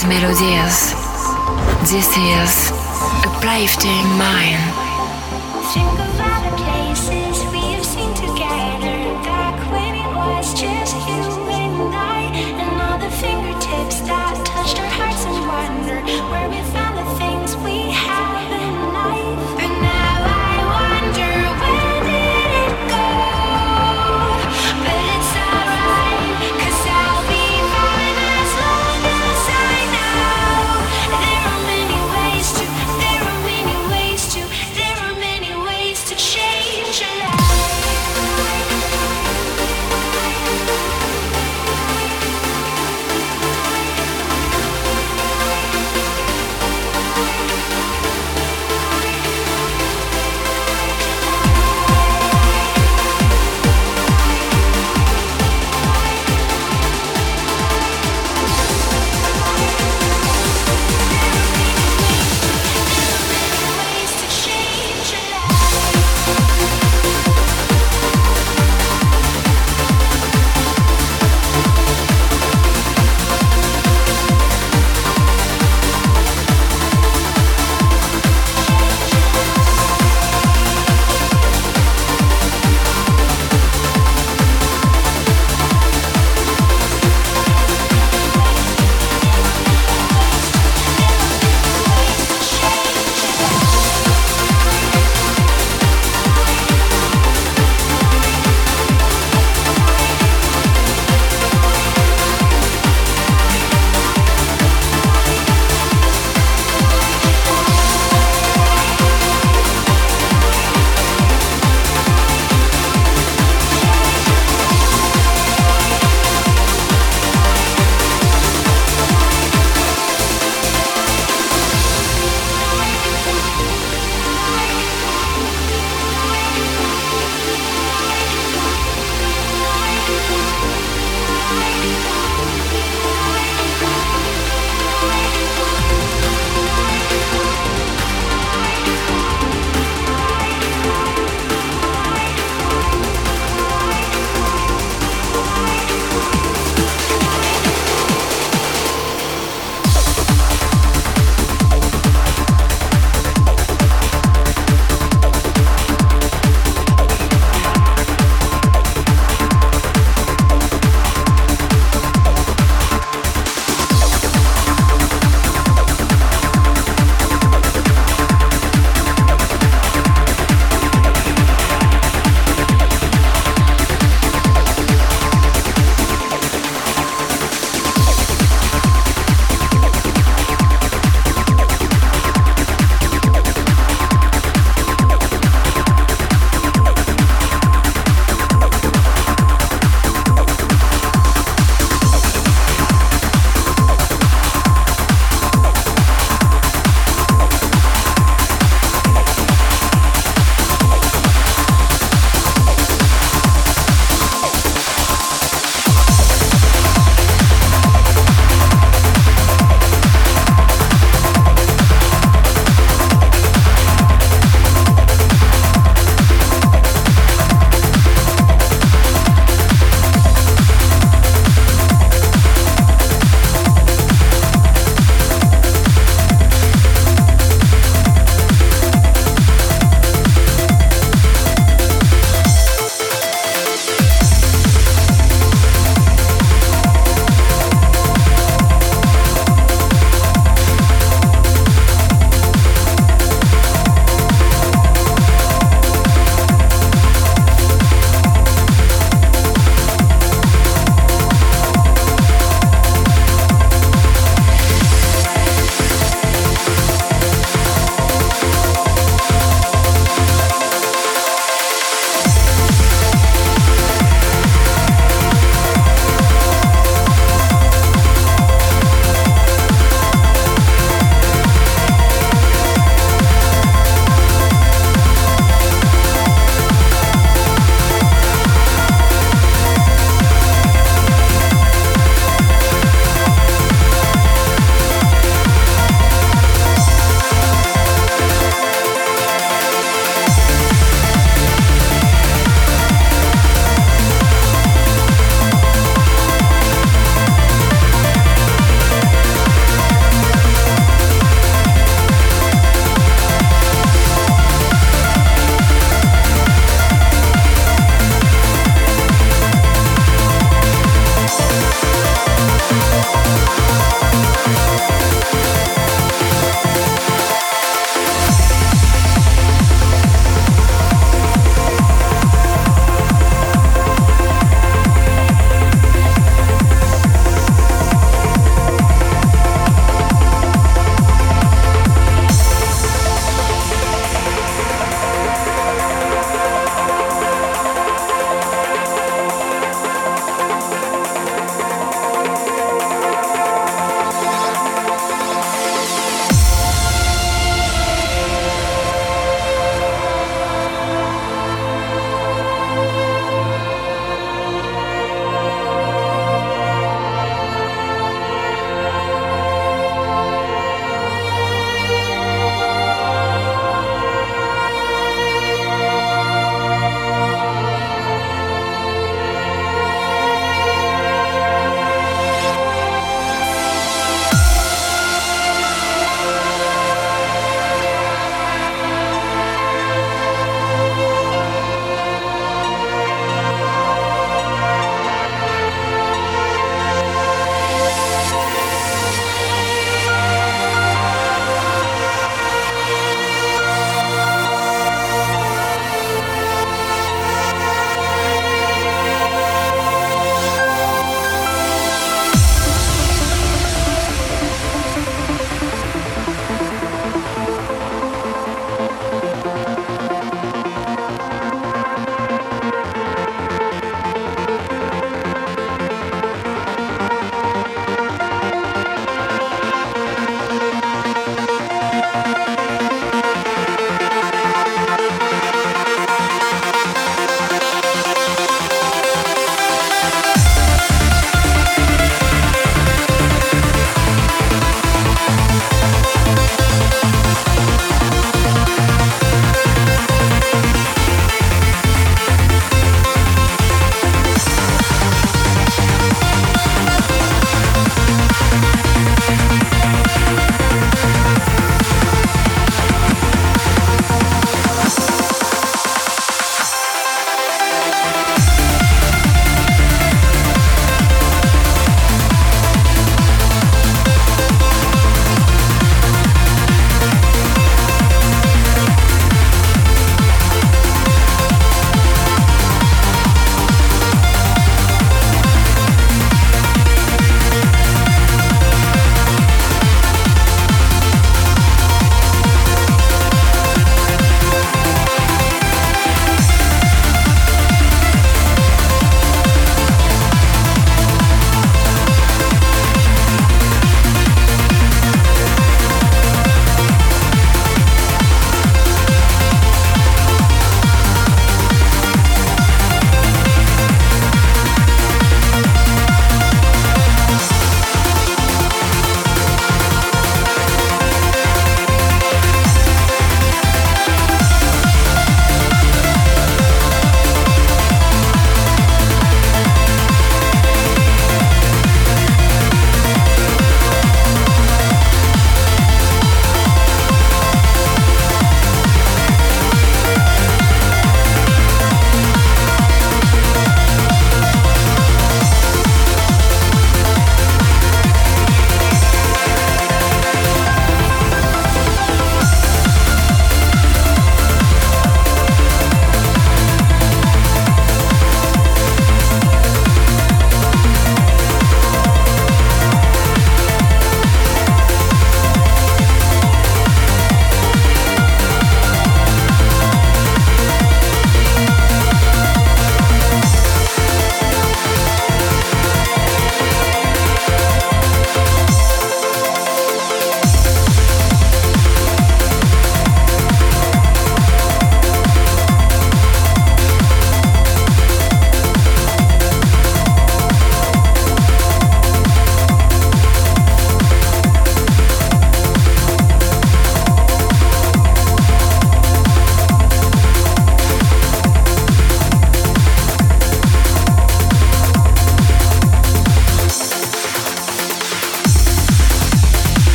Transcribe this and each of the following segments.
trance melodies. This is a Uplifting Mind.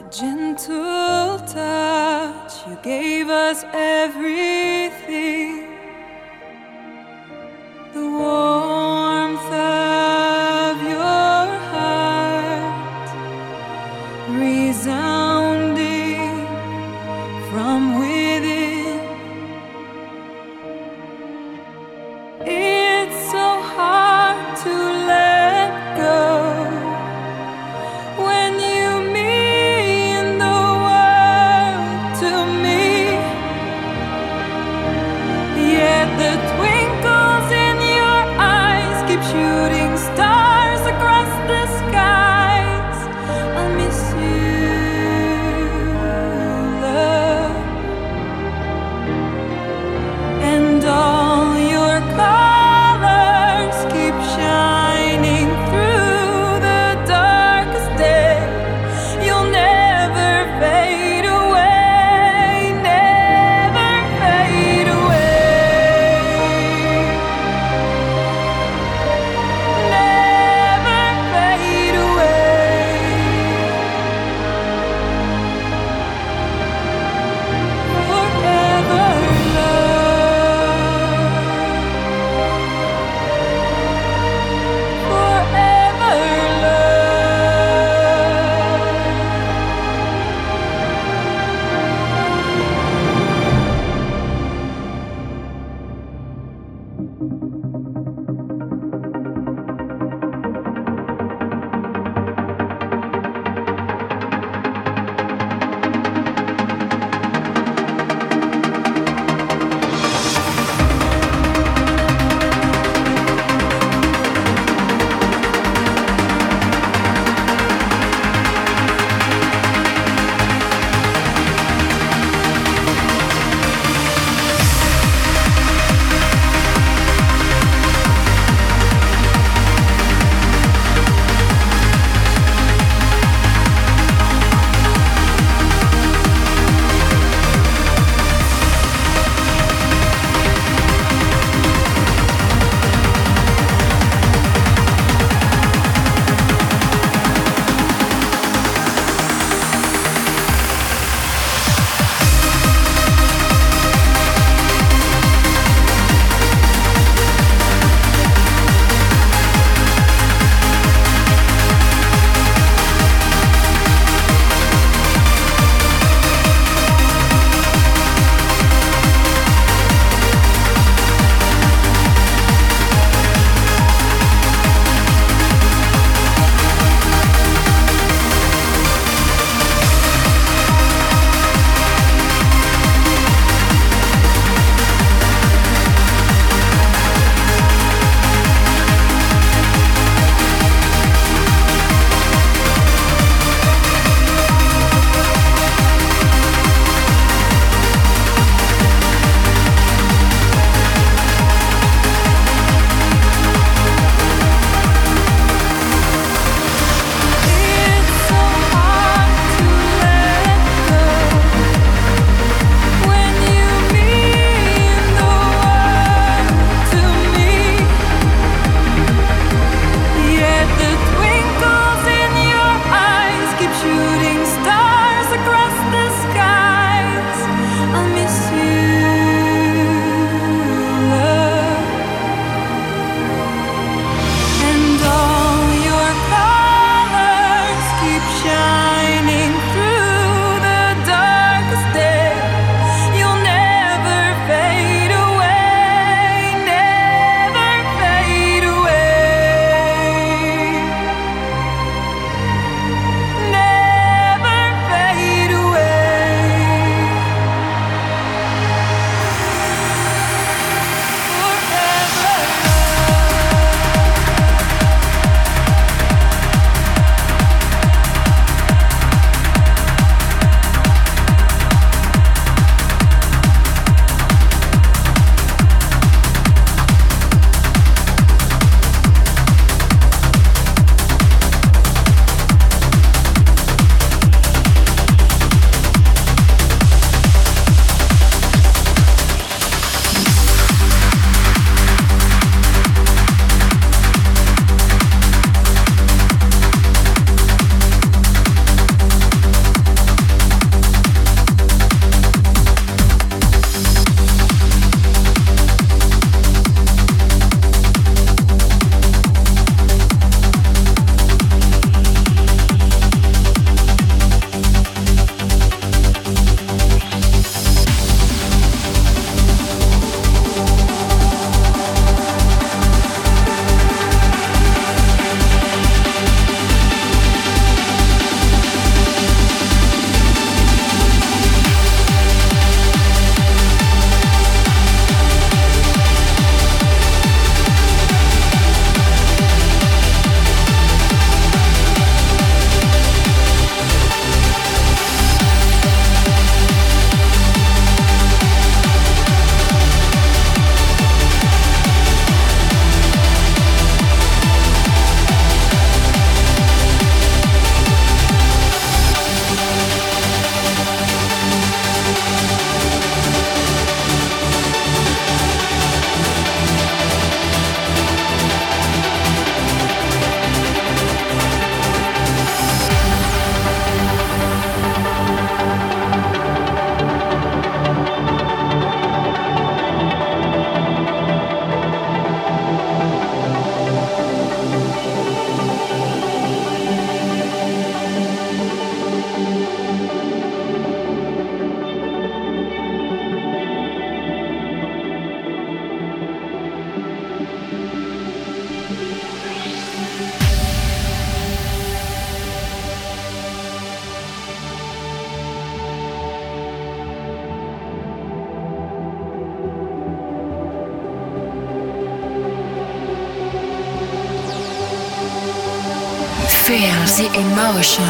A gentle touch, you gave us everything.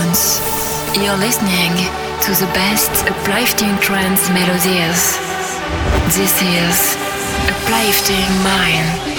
Emotions. You're listening to the best uplifting trance melodies. This is Uplifting Mind.